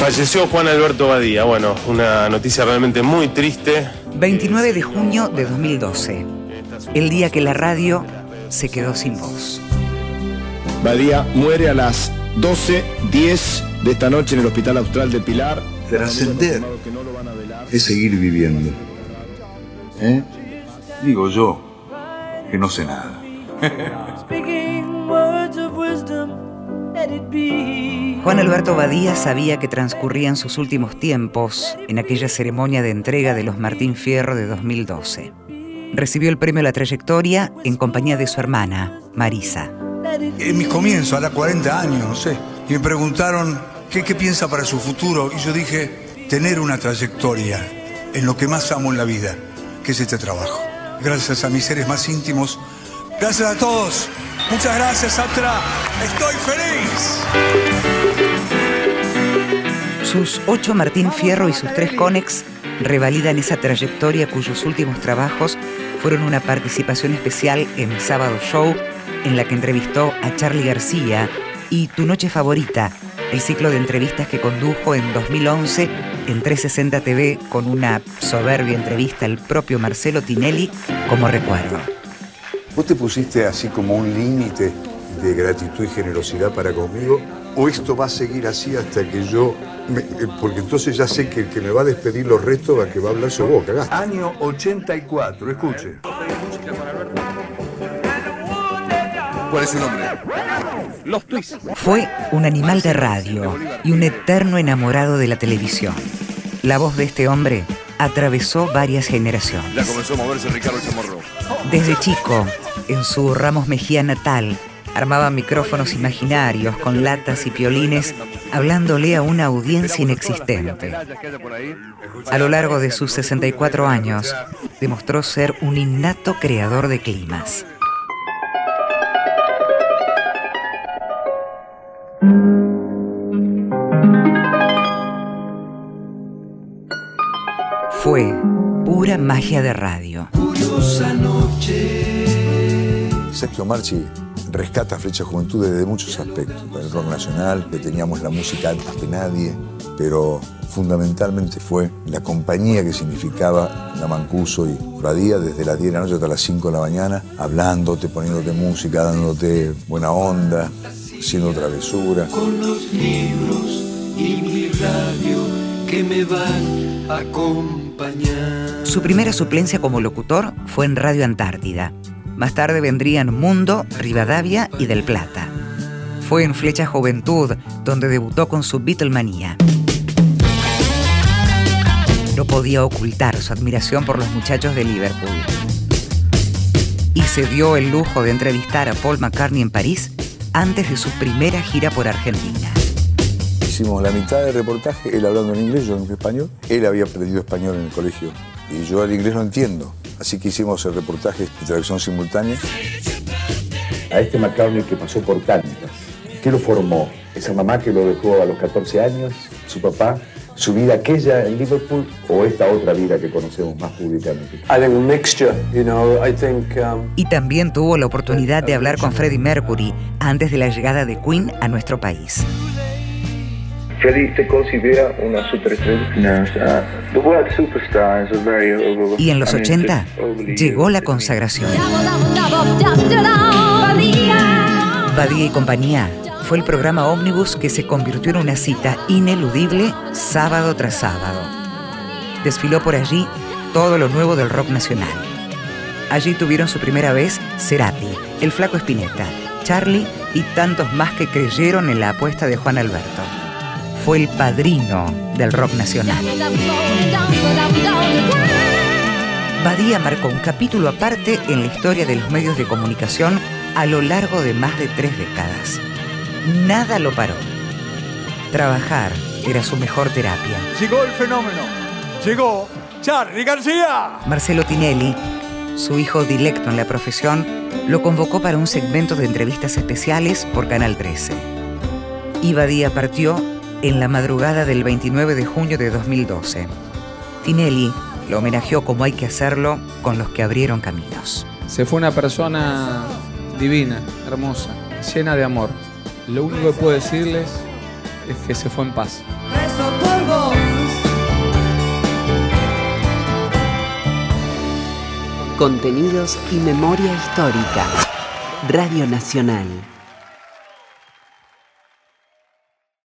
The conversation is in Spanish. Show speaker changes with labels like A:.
A: Falleció Juan Alberto Badía. Bueno, una noticia realmente muy triste.
B: 29 de junio de 2012. El día que la radio se quedó sin voz.
C: Badía muere a las 12.10 de esta noche en el Hospital Austral de Pilar.
D: Trascender es seguir viviendo. ¿Eh? Digo yo, que no sé nada.
B: Juan Alberto Badía sabía que transcurrían sus últimos tiempos en aquella ceremonia de entrega de los Martín Fierro de 2012. Recibió el premio a la trayectoria en compañía de su hermana, Marisa.
D: En mis comienzos, a los 40 años, no sé, y me preguntaron qué, qué piensa para su futuro, y yo dije, tener una trayectoria en lo que más amo en la vida, que es este trabajo. Gracias a mis seres más íntimos, gracias a todos. Muchas gracias, Atra. Estoy feliz.
B: Sus ocho Martín Fierro y sus tres Conex revalidan esa trayectoria cuyos últimos trabajos fueron una participación especial en Sábado Show, en la que entrevistó a Charlie García, y Tu Noche Favorita, el ciclo de entrevistas que condujo en 2011 en 360 TV con una soberbia entrevista al propio Marcelo Tinelli como recuerdo.
D: ¿Vos te pusiste así como un límite de gratitud y generosidad para conmigo? ¿O esto va a seguir así hasta que yo... me- eh, porque entonces ya sé que el que me va a despedir los restos va que va a hablar su boca. cagaste. Año 84, escuche. ¿Cuál es su nombre?
B: Fue un animal de radio y un eterno enamorado de la televisión. La voz de este hombre atravesó varias generaciones.
E: comenzó a moverse Ricardo Chamorro.
B: Desde chico, en su Ramos Mejía natal, armaba micrófonos imaginarios con latas y piolines, hablándole a una audiencia inexistente. A lo largo de sus 64 años, demostró ser un innato creador de climas. Fue pura magia de radio.
D: Sergio Marchi rescata Flecha Juventud desde muchos aspectos. El rock nacional, que teníamos la música antes que nadie, pero fundamentalmente fue la compañía que significaba la Mancuso y Badía desde las 10 de la noche hasta las 5 de la mañana, hablándote, poniéndote música, dándote buena onda, haciendo travesura.
F: con los libros y mi radio que me van a acompañar.
B: Su primera suplencia como locutor fue en Radio Antártida. Más tarde vendrían Mundo, Rivadavia y Del Plata. Fue en Flecha Juventud donde debutó con su Beatlemanía. No podía ocultar su admiración por los muchachos de Liverpool. Y se dio el lujo de entrevistar a Paul McCartney en París antes de su primera gira por Argentina.
D: Hicimos la mitad del reportaje, él hablando en inglés, yo en español. Él había aprendido español en el colegio y yo el inglés no entiendo. Así que hicimos el reportaje de traducción simultánea.
G: a este McCartney que pasó por tantas. ¿Qué lo formó? ¿Esa mamá que lo dejó a los 14 años? ¿Su papá? ¿Su vida aquella en Liverpool o esta otra vida que conocemos más públicamente?
H: I think a mixture, you know, I think um,
B: Y también tuvo la oportunidad de hablar con Freddie Mercury antes de la llegada de Queen a nuestro país. Y en los 80 llegó la consagración. Badía y compañía fue el programa ómnibus que se convirtió en una cita ineludible sábado tras sábado. Desfiló por allí todo lo nuevo del rock nacional. Allí tuvieron su primera vez Cerati, el flaco Espineta, Charlie y tantos más que creyeron en la apuesta de Juan Alberto. Fue el padrino del rock nacional. Badía marcó un capítulo aparte en la historia de los medios de comunicación a lo largo de más de tres décadas. Nada lo paró. Trabajar era su mejor terapia.
I: Llegó el fenómeno. Llegó Charlie García.
B: Marcelo Tinelli, su hijo directo en la profesión, lo convocó para un segmento de entrevistas especiales por Canal 13. Y Badía partió en la madrugada del 29 de junio de 2012. Tinelli lo homenajeó como hay que hacerlo con los que abrieron caminos.
J: Se fue una persona divina, hermosa, llena de amor. Lo único que puedo decirles es que se fue en paz.
E: Contenidos y memoria histórica. Radio Nacional.